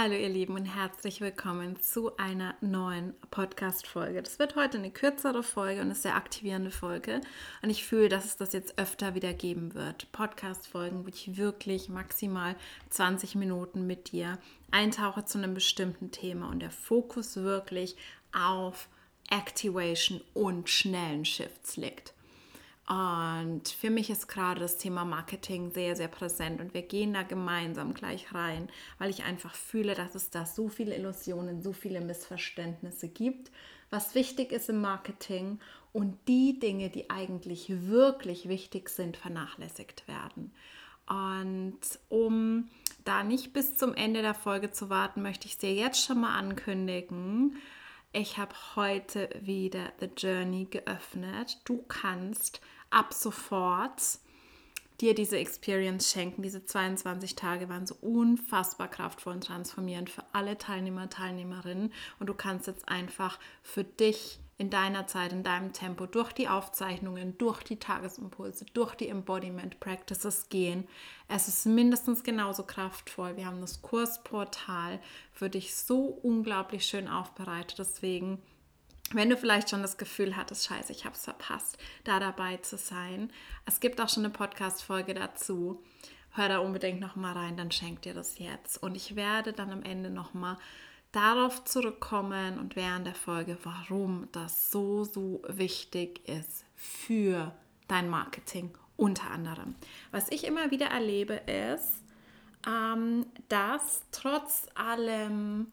Hallo ihr Lieben und herzlich willkommen zu einer neuen Podcast-Folge. Das wird heute eine kürzere Folge und eine sehr aktivierende Folge. Und ich fühle, dass es das jetzt öfter wieder geben wird. Podcast-Folgen, wo ich wirklich maximal 20 Minuten mit dir eintauche zu einem bestimmten Thema und der Fokus wirklich auf Activation und schnellen Shifts liegt. Und für mich ist gerade das Thema Marketing sehr, sehr präsent und wir gehen da gemeinsam gleich rein, weil ich einfach fühle, dass es da so viele Illusionen, so viele Missverständnisse gibt, was wichtig ist im Marketing und die Dinge, die eigentlich wirklich wichtig sind, vernachlässigt werden. Und um da nicht bis zum Ende der Folge zu warten, möchte ich dir jetzt schon mal ankündigen, ich habe heute wieder The Journey geöffnet. Du kannst ab sofort dir diese Experience schenken. Diese 22 Tage waren so unfassbar kraftvoll und transformierend für alle Teilnehmer, Teilnehmerinnen. Und du kannst jetzt einfach für dich in deiner Zeit, in deinem Tempo, durch die Aufzeichnungen, durch die Tagesimpulse, durch die Embodiment Practices gehen. Es ist mindestens genauso kraftvoll. Wir haben das Kursportal für dich so unglaublich schön aufbereitet. Deswegen wenn du vielleicht schon das Gefühl hattest, scheiße, ich habe es verpasst, da dabei zu sein. Es gibt auch schon eine Podcast-Folge dazu. Hör da unbedingt nochmal rein, dann schenk dir das jetzt. Und ich werde dann am Ende nochmal darauf zurückkommen und während der Folge, warum das so, so wichtig ist für dein Marketing unter anderem. Was ich immer wieder erlebe ist, ähm, dass trotz allem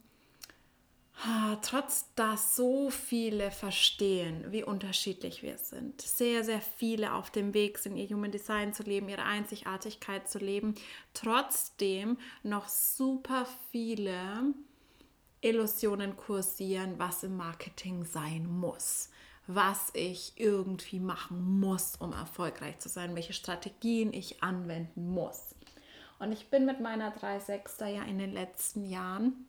trotz dass so viele verstehen, wie unterschiedlich wir sind, sehr, sehr viele auf dem Weg sind, ihr Human Design zu leben, ihre Einzigartigkeit zu leben, trotzdem noch super viele Illusionen kursieren, was im Marketing sein muss, was ich irgendwie machen muss, um erfolgreich zu sein, welche Strategien ich anwenden muss. Und ich bin mit meiner 3.6er ja in den letzten Jahren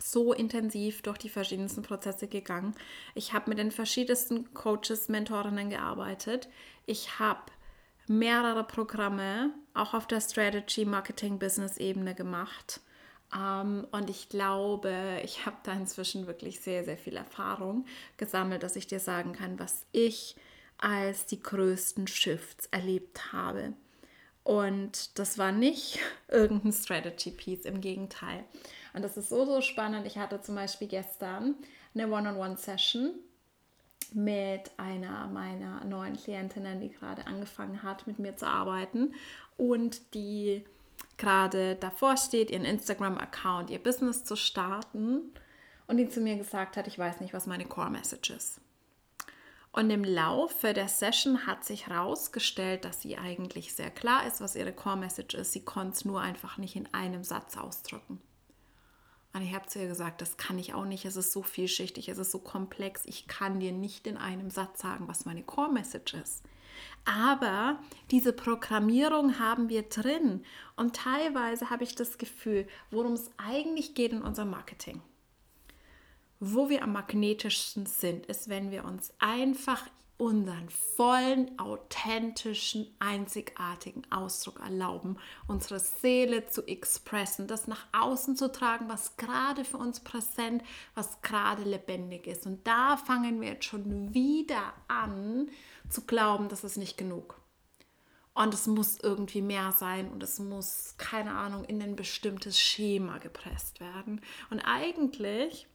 so intensiv durch die verschiedensten Prozesse gegangen. Ich habe mit den verschiedensten Coaches, Mentorinnen gearbeitet. Ich habe mehrere Programme auch auf der Strategy, Marketing, Business Ebene gemacht. Ähm, und ich glaube, ich habe da inzwischen wirklich sehr, sehr viel Erfahrung gesammelt, dass ich dir sagen kann, was ich als die größten Shifts erlebt habe. Und das war nicht irgendein Strategy Piece, im Gegenteil. Und das ist so, so spannend. Ich hatte zum Beispiel gestern eine One-on-One-Session mit einer meiner neuen Klientinnen, die gerade angefangen hat, mit mir zu arbeiten und die gerade davor steht, ihren Instagram-Account, ihr Business zu starten und die zu mir gesagt hat, ich weiß nicht, was meine Core-Message ist. Und im Laufe der Session hat sich herausgestellt, dass sie eigentlich sehr klar ist, was ihre Core-Message ist. Sie konnte es nur einfach nicht in einem Satz ausdrücken. Und ich habe zu ihr gesagt, das kann ich auch nicht. Es ist so vielschichtig, es ist so komplex. Ich kann dir nicht in einem Satz sagen, was meine Core Message ist. Aber diese Programmierung haben wir drin. Und teilweise habe ich das Gefühl, worum es eigentlich geht in unserem Marketing. Wo wir am magnetischsten sind, ist, wenn wir uns einfach unseren vollen, authentischen, einzigartigen Ausdruck erlauben, unsere Seele zu expressen, das nach außen zu tragen, was gerade für uns präsent, was gerade lebendig ist. Und da fangen wir jetzt schon wieder an zu glauben, das ist nicht genug. Und es muss irgendwie mehr sein und es muss, keine Ahnung, in ein bestimmtes Schema gepresst werden. Und eigentlich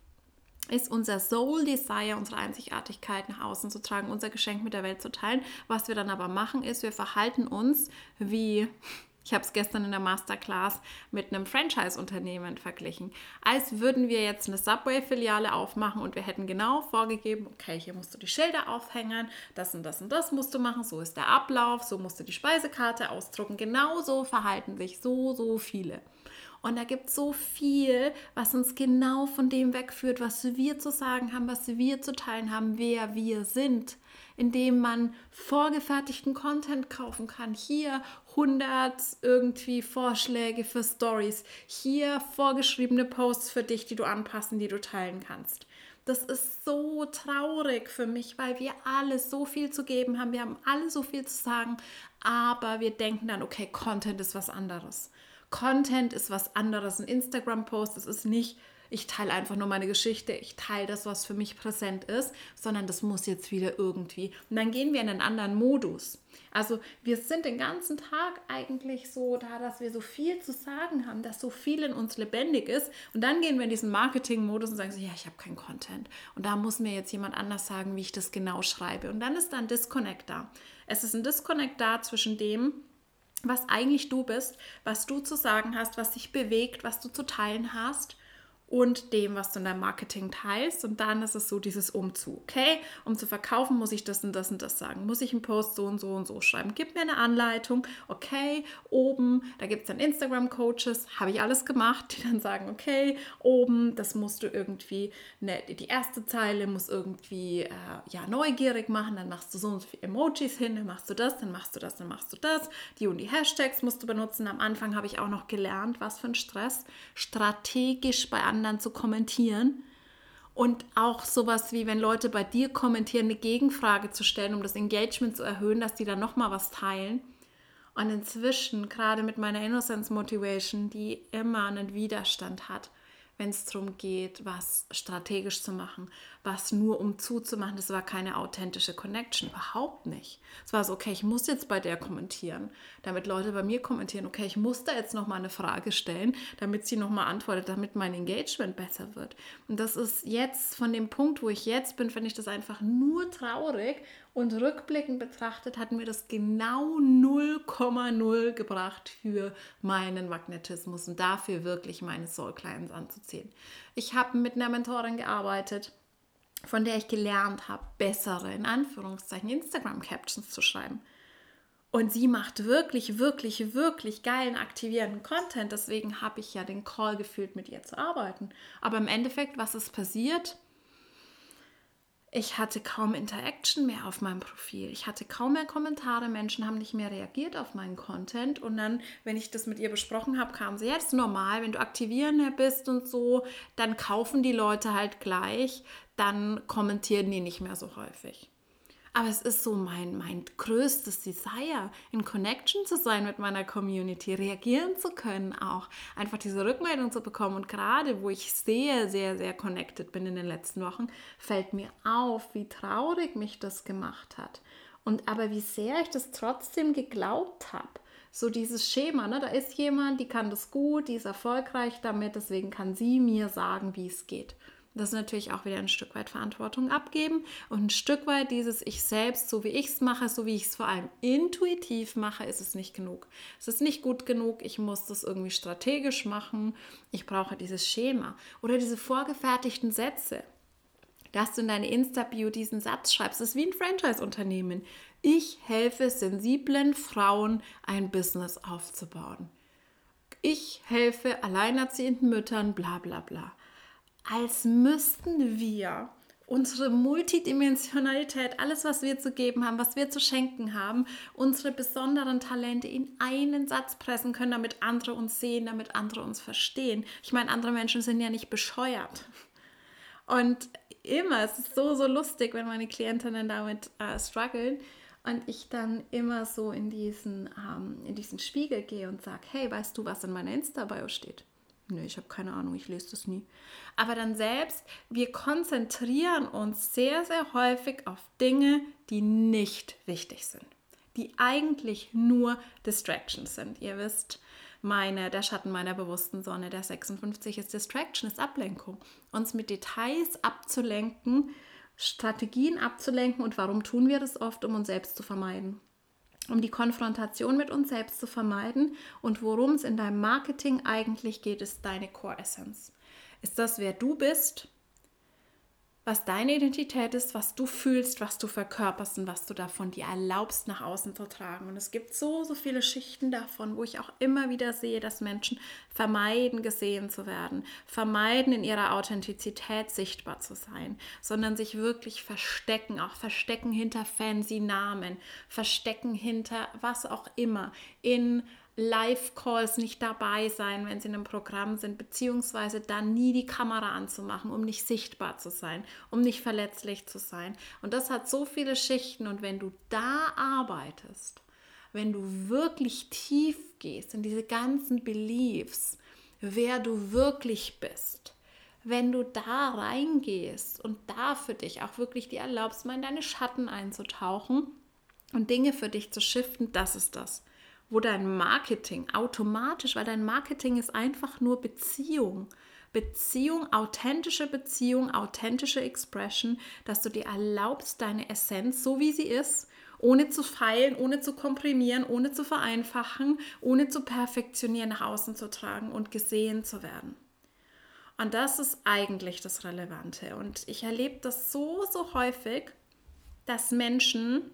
ist unser Soul Desire, unsere Einzigartigkeit nach außen zu tragen, unser Geschenk mit der Welt zu teilen. Was wir dann aber machen, ist, wir verhalten uns wie, ich habe es gestern in der Masterclass mit einem Franchise-Unternehmen verglichen, als würden wir jetzt eine Subway-Filiale aufmachen und wir hätten genau vorgegeben, okay, hier musst du die Schilder aufhängen, das und das und das musst du machen, so ist der Ablauf, so musst du die Speisekarte ausdrucken. Genauso verhalten sich so, so viele. Und da gibt es so viel, was uns genau von dem wegführt, was wir zu sagen haben, was wir zu teilen haben, wer wir sind, indem man vorgefertigten Content kaufen kann. Hier 100 irgendwie Vorschläge für Stories, hier vorgeschriebene Posts für dich, die du anpassen, die du teilen kannst. Das ist so traurig für mich, weil wir alle so viel zu geben haben. Wir haben alle so viel zu sagen, aber wir denken dann, okay, Content ist was anderes. Content ist was anderes. Ein Instagram-Post, das ist nicht ich teile einfach nur meine Geschichte, ich teile das, was für mich präsent ist, sondern das muss jetzt wieder irgendwie. Und dann gehen wir in einen anderen Modus. Also wir sind den ganzen Tag eigentlich so da, dass wir so viel zu sagen haben, dass so viel in uns lebendig ist. Und dann gehen wir in diesen Marketing-Modus und sagen so, ja, ich habe keinen Content. Und da muss mir jetzt jemand anders sagen, wie ich das genau schreibe. Und dann ist da ein Disconnect da. Es ist ein Disconnect da zwischen dem, was eigentlich du bist, was du zu sagen hast, was dich bewegt, was du zu teilen hast und dem, was du in deinem Marketing teilst. Und dann ist es so dieses Umzu. Okay, um zu verkaufen, muss ich das und das und das sagen. Muss ich einen Post so und so und so schreiben. Gib mir eine Anleitung. Okay, oben, da gibt es dann Instagram-Coaches, habe ich alles gemacht, die dann sagen, okay, oben, das musst du irgendwie, ne, die erste Zeile muss irgendwie äh, ja, neugierig machen. Dann machst du so und so viele Emojis hin, dann machst du das, dann machst du das, dann machst du das. Die und die Hashtags musst du benutzen. Am Anfang habe ich auch noch gelernt, was für ein Stress strategisch bei anderen anderen zu kommentieren. Und auch sowas wie, wenn Leute bei dir kommentieren, eine Gegenfrage zu stellen, um das Engagement zu erhöhen, dass die dann nochmal was teilen. Und inzwischen, gerade mit meiner Innocence Motivation, die immer einen Widerstand hat, wenn es darum geht, was strategisch zu machen, was nur um zuzumachen. Das war keine authentische Connection, überhaupt nicht. Es war so, okay, ich muss jetzt bei der kommentieren, damit Leute bei mir kommentieren. Okay, ich muss da jetzt nochmal eine Frage stellen, damit sie nochmal antwortet, damit mein Engagement besser wird. Und das ist jetzt von dem Punkt, wo ich jetzt bin, finde ich das einfach nur traurig und rückblickend betrachtet hat mir das genau 0,0 gebracht für meinen Magnetismus und dafür wirklich meine Soul Clients anzuziehen. Ich habe mit einer Mentorin gearbeitet, von der ich gelernt habe, bessere, in Anführungszeichen, Instagram-Captions zu schreiben. Und sie macht wirklich, wirklich, wirklich geilen, aktivierenden Content. Deswegen habe ich ja den Call gefühlt, mit ihr zu arbeiten. Aber im Endeffekt, was ist passiert? Ich hatte kaum Interaction mehr auf meinem Profil. Ich hatte kaum mehr Kommentare. Menschen haben nicht mehr reagiert auf meinen Content. Und dann, wenn ich das mit ihr besprochen habe, kam sie, ja, das ist normal, wenn du aktivierender bist und so, dann kaufen die Leute halt gleich, dann kommentieren die nicht mehr so häufig. Aber es ist so mein, mein größtes Desire, in Connection zu sein mit meiner Community, reagieren zu können, auch einfach diese Rückmeldung zu bekommen. Und gerade wo ich sehr, sehr, sehr connected bin in den letzten Wochen, fällt mir auf, wie traurig mich das gemacht hat. Und aber wie sehr ich das trotzdem geglaubt habe. So dieses Schema, ne? da ist jemand, die kann das gut, die ist erfolgreich damit, deswegen kann sie mir sagen, wie es geht. Das natürlich auch wieder ein Stück weit Verantwortung abgeben und ein Stück weit dieses Ich selbst, so wie ich es mache, so wie ich es vor allem intuitiv mache, ist es nicht genug. Es ist nicht gut genug, ich muss das irgendwie strategisch machen, ich brauche dieses Schema oder diese vorgefertigten Sätze. Dass du in deine Insta-Bio diesen Satz schreibst, das ist wie ein Franchise-Unternehmen. Ich helfe sensiblen Frauen, ein Business aufzubauen. Ich helfe alleinerziehenden Müttern, bla bla bla als müssten wir unsere Multidimensionalität, alles, was wir zu geben haben, was wir zu schenken haben, unsere besonderen Talente in einen Satz pressen können, damit andere uns sehen, damit andere uns verstehen. Ich meine, andere Menschen sind ja nicht bescheuert. Und immer, es ist so, so lustig, wenn meine Klientinnen damit äh, strugglen und ich dann immer so in diesen, ähm, in diesen Spiegel gehe und sage, hey, weißt du, was in meiner Insta-Bio steht? Nö, ich habe keine Ahnung, ich lese das nie. Aber dann selbst, wir konzentrieren uns sehr, sehr häufig auf Dinge, die nicht wichtig sind. Die eigentlich nur Distractions sind. Ihr wisst, meine, der Schatten meiner bewussten Sonne, der 56 ist Distraction, ist Ablenkung. Uns mit Details abzulenken, Strategien abzulenken und warum tun wir das oft, um uns selbst zu vermeiden um die Konfrontation mit uns selbst zu vermeiden. Und worum es in deinem Marketing eigentlich geht, ist deine Core Essence. Ist das, wer du bist? Was deine Identität ist, was du fühlst, was du verkörperst und was du davon dir erlaubst, nach außen zu tragen. Und es gibt so, so viele Schichten davon, wo ich auch immer wieder sehe, dass Menschen vermeiden, gesehen zu werden, vermeiden, in ihrer Authentizität sichtbar zu sein, sondern sich wirklich verstecken, auch verstecken hinter fancy Namen, verstecken hinter was auch immer, in Live-Calls nicht dabei sein, wenn sie in einem Programm sind, beziehungsweise dann nie die Kamera anzumachen, um nicht sichtbar zu sein, um nicht verletzlich zu sein. Und das hat so viele Schichten und wenn du da arbeitest, wenn du wirklich tief gehst in diese ganzen Beliefs, wer du wirklich bist, wenn du da reingehst und da für dich auch wirklich dir erlaubst, mal in deine Schatten einzutauchen und Dinge für dich zu shiften, das ist das, wo dein Marketing automatisch, weil dein Marketing ist einfach nur Beziehung. Beziehung, authentische Beziehung, authentische Expression, dass du dir erlaubst, deine Essenz, so wie sie ist, ohne zu feilen, ohne zu komprimieren, ohne zu vereinfachen, ohne zu perfektionieren, nach außen zu tragen und gesehen zu werden. Und das ist eigentlich das Relevante. Und ich erlebe das so, so häufig, dass Menschen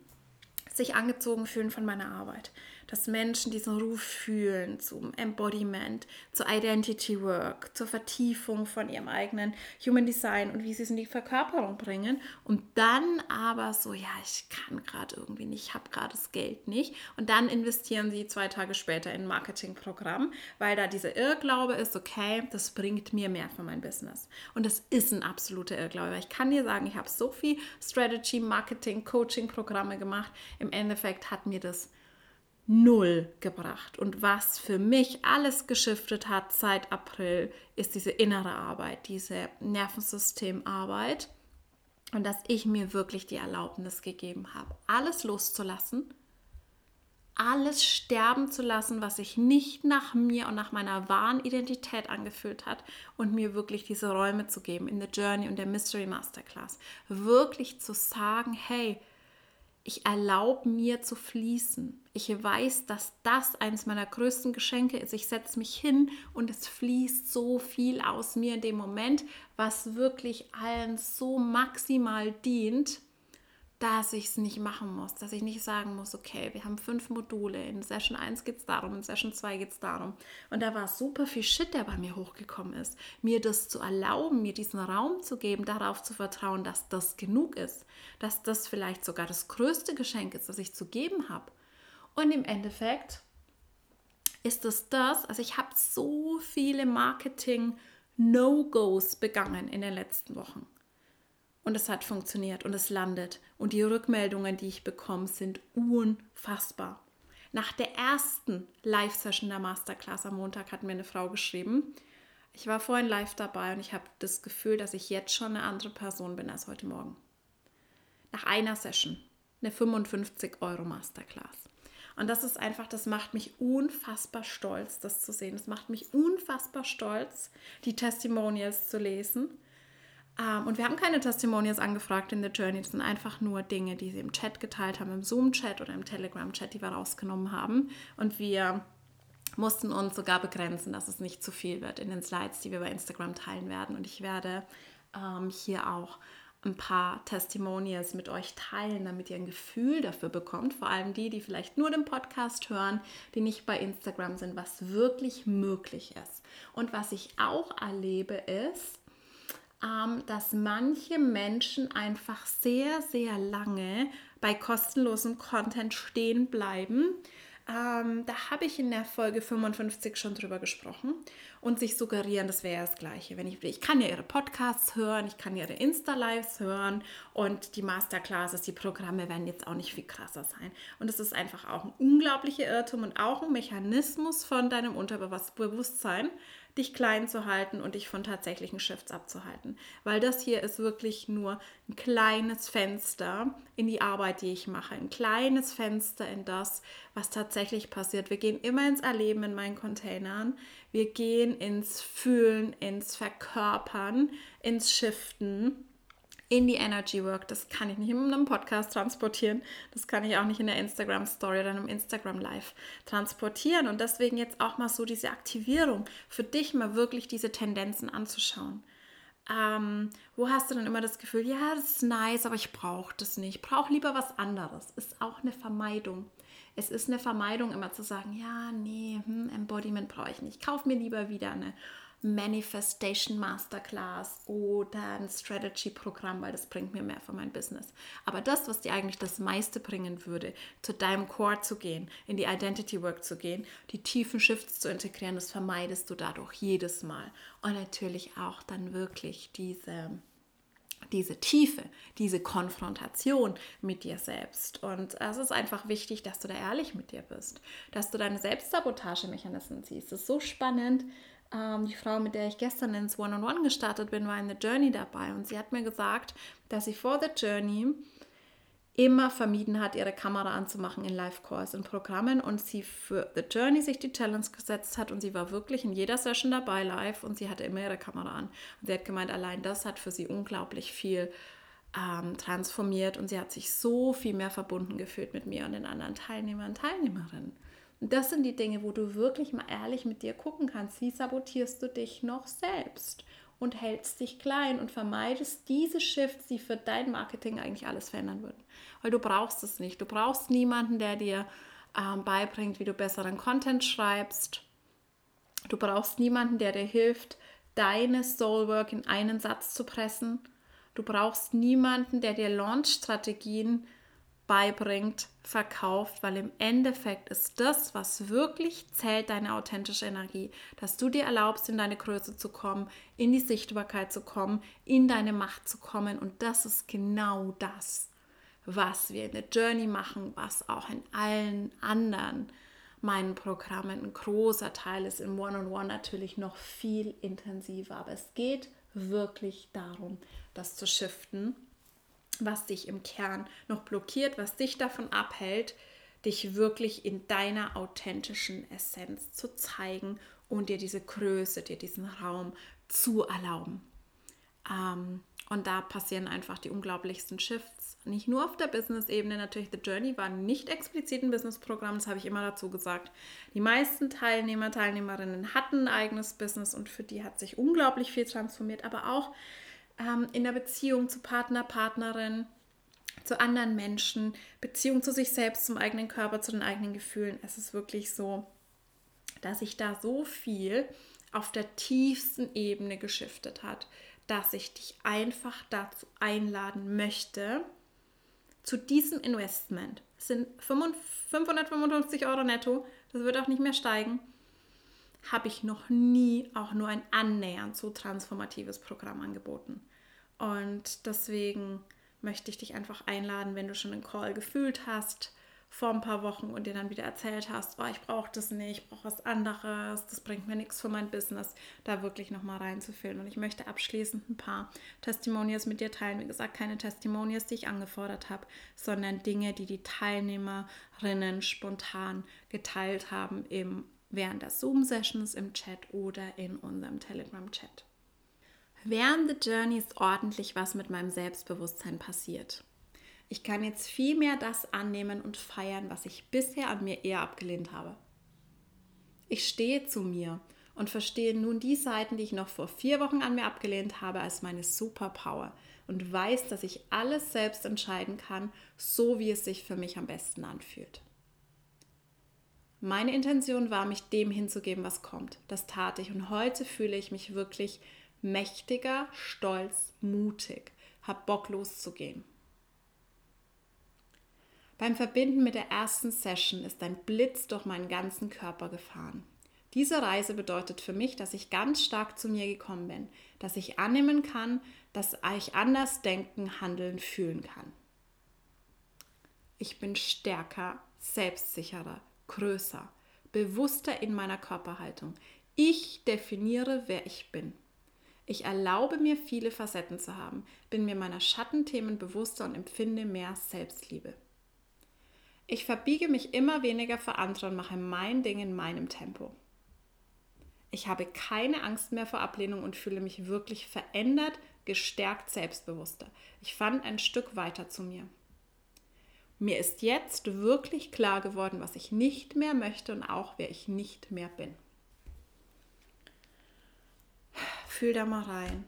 sich angezogen fühlen von meiner Arbeit dass Menschen diesen Ruf fühlen zum Embodiment, zur Identity Work, zur Vertiefung von ihrem eigenen Human Design und wie sie es in die Verkörperung bringen. Und dann aber so, ja, ich kann gerade irgendwie nicht, ich habe gerade das Geld nicht. Und dann investieren sie zwei Tage später in ein Marketingprogramm, weil da dieser Irrglaube ist, okay, das bringt mir mehr für mein Business. Und das ist ein absoluter Irrglaube. Weil ich kann dir sagen, ich habe so viel Strategy, Marketing, Coaching-Programme gemacht. Im Endeffekt hat mir das null gebracht. Und was für mich alles geschiftet hat seit April, ist diese innere Arbeit, diese Nervensystemarbeit. Und dass ich mir wirklich die Erlaubnis gegeben habe, alles loszulassen, alles sterben zu lassen, was sich nicht nach mir und nach meiner wahren Identität angefühlt hat und mir wirklich diese Räume zu geben in der Journey und der Mystery Masterclass. Wirklich zu sagen, hey, ich erlaube mir zu fließen. Ich weiß, dass das eines meiner größten Geschenke ist. Ich setze mich hin und es fließt so viel aus mir in dem Moment, was wirklich allen so maximal dient dass ich es nicht machen muss, dass ich nicht sagen muss, okay, wir haben fünf Module, in Session 1 geht es darum, in Session 2 geht es darum. Und da war super viel Shit, der bei mir hochgekommen ist. Mir das zu erlauben, mir diesen Raum zu geben, darauf zu vertrauen, dass das genug ist, dass das vielleicht sogar das größte Geschenk ist, das ich zu geben habe. Und im Endeffekt ist es das, also ich habe so viele Marketing-No-Gos begangen in den letzten Wochen. Und es hat funktioniert und es landet. Und die Rückmeldungen, die ich bekomme, sind unfassbar. Nach der ersten Live-Session der Masterclass am Montag hat mir eine Frau geschrieben, ich war vorhin live dabei und ich habe das Gefühl, dass ich jetzt schon eine andere Person bin als heute Morgen. Nach einer Session, eine 55 Euro Masterclass. Und das ist einfach, das macht mich unfassbar stolz, das zu sehen. Das macht mich unfassbar stolz, die Testimonials zu lesen ähm, und wir haben keine Testimonials angefragt in der Journey. Das sind einfach nur Dinge, die sie im Chat geteilt haben, im Zoom-Chat oder im Telegram-Chat, die wir rausgenommen haben. Und wir mussten uns sogar begrenzen, dass es nicht zu viel wird in den Slides, die wir bei Instagram teilen werden. Und ich werde ähm, hier auch ein paar Testimonials mit euch teilen, damit ihr ein Gefühl dafür bekommt, vor allem die, die vielleicht nur den Podcast hören, die nicht bei Instagram sind, was wirklich möglich ist. Und was ich auch erlebe ist, dass manche Menschen einfach sehr, sehr lange bei kostenlosem Content stehen bleiben. Ähm, da habe ich in der Folge 55 schon drüber gesprochen und sich suggerieren, das wäre das Gleiche. Wenn ich, ich kann ja ihre Podcasts hören, ich kann ihre Insta-Lives hören und die Masterclasses, die Programme werden jetzt auch nicht viel krasser sein. Und es ist einfach auch ein unglaublicher Irrtum und auch ein Mechanismus von deinem Unterbewusstsein, dich klein zu halten und dich von tatsächlichen Shifts abzuhalten. Weil das hier ist wirklich nur ein kleines Fenster in die Arbeit, die ich mache. Ein kleines Fenster in das, was tatsächlich passiert. Wir gehen immer ins Erleben in meinen Containern. Wir gehen ins Fühlen, ins Verkörpern, ins Shiften in die Energy Work. Das kann ich nicht in einem Podcast transportieren. Das kann ich auch nicht in der Instagram Story oder einem Instagram Live transportieren. Und deswegen jetzt auch mal so diese Aktivierung für dich mal wirklich diese Tendenzen anzuschauen. Ähm, wo hast du dann immer das Gefühl, ja, das ist nice, aber ich brauche das nicht. Ich brauche lieber was anderes. Ist auch eine Vermeidung. Es ist eine Vermeidung, immer zu sagen, ja, nee, hm, Embodiment brauche ich nicht. Ich kaufe mir lieber wieder eine Manifestation Masterclass oder ein Strategy-Programm, weil das bringt mir mehr für mein Business. Aber das, was dir eigentlich das meiste bringen würde, zu deinem Core zu gehen, in die Identity Work zu gehen, die tiefen Shifts zu integrieren, das vermeidest du dadurch jedes Mal. Und natürlich auch dann wirklich diese diese Tiefe, diese Konfrontation mit dir selbst. Und es ist einfach wichtig, dass du da ehrlich mit dir bist, dass du deine Selbstsabotagemechanismen siehst. Das ist so spannend. Ähm, die Frau, mit der ich gestern ins One-on-One -on -One gestartet bin, war in The Journey dabei und sie hat mir gesagt, dass sie vor The Journey immer vermieden hat, ihre Kamera anzumachen in Live-Calls und Programmen und sie für The Journey sich die Challenge gesetzt hat und sie war wirklich in jeder Session dabei live und sie hatte immer ihre Kamera an. Und sie hat gemeint, allein das hat für sie unglaublich viel ähm, transformiert und sie hat sich so viel mehr verbunden gefühlt mit mir und den anderen Teilnehmern und Teilnehmerinnen. Das sind die Dinge, wo du wirklich mal ehrlich mit dir gucken kannst, wie sabotierst du dich noch selbst und hältst dich klein und vermeidest diese Shifts, die für dein Marketing eigentlich alles verändern würden. Weil du brauchst es nicht. Du brauchst niemanden, der dir ähm, beibringt, wie du besseren Content schreibst. Du brauchst niemanden, der dir hilft, deine Soulwork in einen Satz zu pressen. Du brauchst niemanden, der dir Launch-Strategien beibringt, verkauft, weil im Endeffekt ist das, was wirklich zählt, deine authentische Energie, dass du dir erlaubst, in deine Größe zu kommen, in die Sichtbarkeit zu kommen, in deine Macht zu kommen. Und das ist genau das, was wir in der Journey machen, was auch in allen anderen meinen Programmen ein großer Teil ist, im One-on-One -on -One natürlich noch viel intensiver, aber es geht wirklich darum, das zu shiften was dich im Kern noch blockiert, was dich davon abhält, dich wirklich in deiner authentischen Essenz zu zeigen und dir diese Größe, dir diesen Raum zu erlauben. Ähm, und da passieren einfach die unglaublichsten Shifts. Nicht nur auf der Business-Ebene, natürlich The Journey war nicht explizit ein Business-Programm, das habe ich immer dazu gesagt. Die meisten Teilnehmer, Teilnehmerinnen hatten ein eigenes Business und für die hat sich unglaublich viel transformiert, aber auch ähm, in der Beziehung zu Partner, Partnerin, zu anderen Menschen, Beziehung zu sich selbst, zum eigenen Körper, zu den eigenen Gefühlen. Es ist wirklich so, dass sich da so viel auf der tiefsten Ebene geschiftet hat, dass ich dich einfach dazu einladen möchte, zu diesem Investment. Das sind 555 Euro netto, das wird auch nicht mehr steigen habe ich noch nie auch nur ein annähernd so transformatives Programm angeboten. Und deswegen möchte ich dich einfach einladen, wenn du schon einen Call gefühlt hast vor ein paar Wochen und dir dann wieder erzählt hast, oh, ich brauche das nicht, ich brauche was anderes, das bringt mir nichts für mein Business, da wirklich nochmal reinzufühlen. Und ich möchte abschließend ein paar Testimonials mit dir teilen. Wie gesagt, keine Testimonials, die ich angefordert habe, sondern Dinge, die die Teilnehmerinnen spontan geteilt haben im während der Zoom-Sessions im Chat oder in unserem Telegram-Chat. Während the Journey ist ordentlich was mit meinem Selbstbewusstsein passiert. Ich kann jetzt viel mehr das annehmen und feiern, was ich bisher an mir eher abgelehnt habe. Ich stehe zu mir und verstehe nun die Seiten, die ich noch vor vier Wochen an mir abgelehnt habe, als meine Superpower und weiß, dass ich alles selbst entscheiden kann, so wie es sich für mich am besten anfühlt. Meine Intention war, mich dem hinzugeben, was kommt. Das tat ich und heute fühle ich mich wirklich mächtiger, stolz, mutig, hab Bock loszugehen. Beim Verbinden mit der ersten Session ist ein Blitz durch meinen ganzen Körper gefahren. Diese Reise bedeutet für mich, dass ich ganz stark zu mir gekommen bin, dass ich annehmen kann, dass ich anders denken, handeln, fühlen kann. Ich bin stärker, selbstsicherer, größer, bewusster in meiner Körperhaltung. Ich definiere, wer ich bin. Ich erlaube mir viele Facetten zu haben, bin mir meiner Schattenthemen bewusster und empfinde mehr Selbstliebe. Ich verbiege mich immer weniger für andere und mache mein Ding in meinem Tempo. Ich habe keine Angst mehr vor Ablehnung und fühle mich wirklich verändert, gestärkt, selbstbewusster. Ich fand ein Stück weiter zu mir. Mir ist jetzt wirklich klar geworden, was ich nicht mehr möchte und auch wer ich nicht mehr bin. Fühl da mal rein.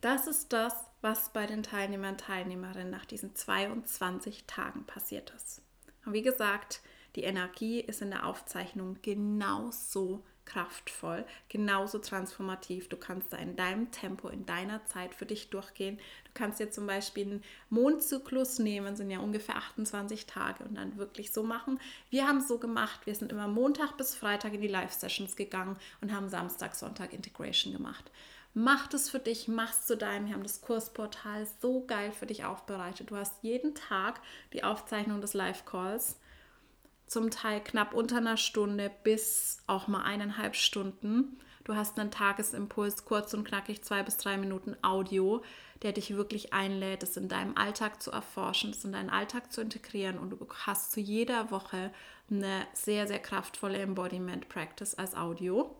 Das ist das, was bei den Teilnehmern und Teilnehmerinnen nach diesen 22 Tagen passiert ist. Und wie gesagt, die Energie ist in der Aufzeichnung genauso kraftvoll, genauso transformativ. Du kannst da in deinem Tempo, in deiner Zeit für dich durchgehen. Du kannst dir zum Beispiel einen Mondzyklus nehmen, sind ja ungefähr 28 Tage und dann wirklich so machen. Wir haben so gemacht, wir sind immer Montag bis Freitag in die Live-Sessions gegangen und haben Samstag, Sonntag Integration gemacht. Mach das für dich, machst zu deinem. Wir haben das Kursportal so geil für dich aufbereitet. Du hast jeden Tag die Aufzeichnung des Live-Calls, zum Teil knapp unter einer Stunde bis auch mal eineinhalb Stunden. Du hast einen Tagesimpuls, kurz und knackig, zwei bis drei Minuten Audio, der dich wirklich einlädt, es in deinem Alltag zu erforschen, es in deinen Alltag zu integrieren und du hast zu jeder Woche eine sehr, sehr kraftvolle Embodiment Practice als Audio,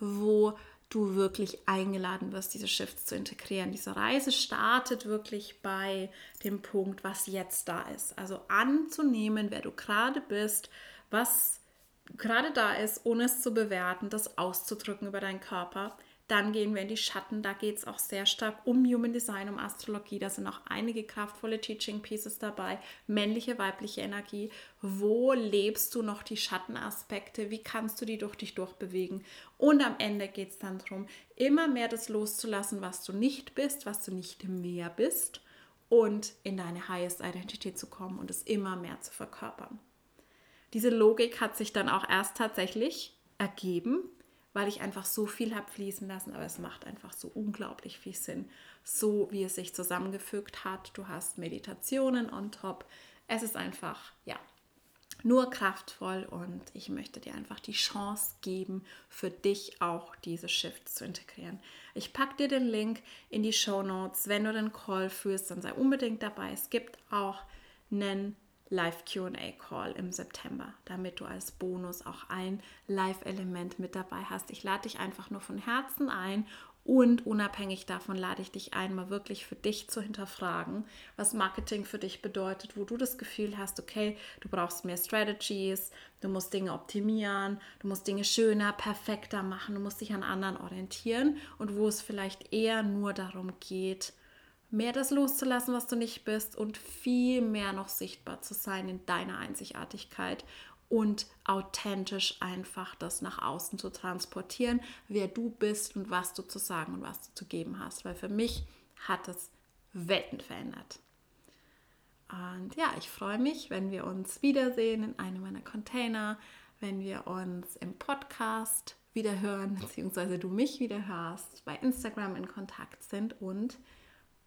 wo du wirklich eingeladen wirst, diese Shifts zu integrieren. Diese Reise startet wirklich bei dem Punkt, was jetzt da ist. Also anzunehmen, wer du gerade bist, was gerade da ist, ohne es zu bewerten, das auszudrücken über deinen Körper, dann gehen wir in die Schatten. Da geht es auch sehr stark um Human Design, um Astrologie. Da sind auch einige kraftvolle Teaching Pieces dabei. Männliche, weibliche Energie. Wo lebst du noch die Schattenaspekte? Wie kannst du die durch dich durchbewegen? Und am Ende geht es dann darum, immer mehr das loszulassen, was du nicht bist, was du nicht mehr bist. Und in deine Highest Identity zu kommen und es immer mehr zu verkörpern. Diese Logik hat sich dann auch erst tatsächlich ergeben weil ich einfach so viel habe fließen lassen, aber es macht einfach so unglaublich viel Sinn, so wie es sich zusammengefügt hat. Du hast Meditationen on top. Es ist einfach, ja, nur kraftvoll und ich möchte dir einfach die Chance geben, für dich auch diese Shifts zu integrieren. Ich packe dir den Link in die Show Notes. Wenn du den Call führst, dann sei unbedingt dabei. Es gibt auch einen Live QA Call im September, damit du als Bonus auch ein Live-Element mit dabei hast. Ich lade dich einfach nur von Herzen ein und unabhängig davon lade ich dich ein, mal wirklich für dich zu hinterfragen, was Marketing für dich bedeutet, wo du das Gefühl hast, okay, du brauchst mehr Strategies, du musst Dinge optimieren, du musst Dinge schöner, perfekter machen, du musst dich an anderen orientieren und wo es vielleicht eher nur darum geht, mehr das loszulassen, was du nicht bist und viel mehr noch sichtbar zu sein in deiner Einzigartigkeit und authentisch einfach das nach außen zu transportieren, wer du bist und was du zu sagen und was du zu geben hast. Weil für mich hat es Welten verändert. Und ja, ich freue mich, wenn wir uns wiedersehen in einem meiner Container, wenn wir uns im Podcast wieder hören, beziehungsweise du mich wieder hörst, bei Instagram in Kontakt sind und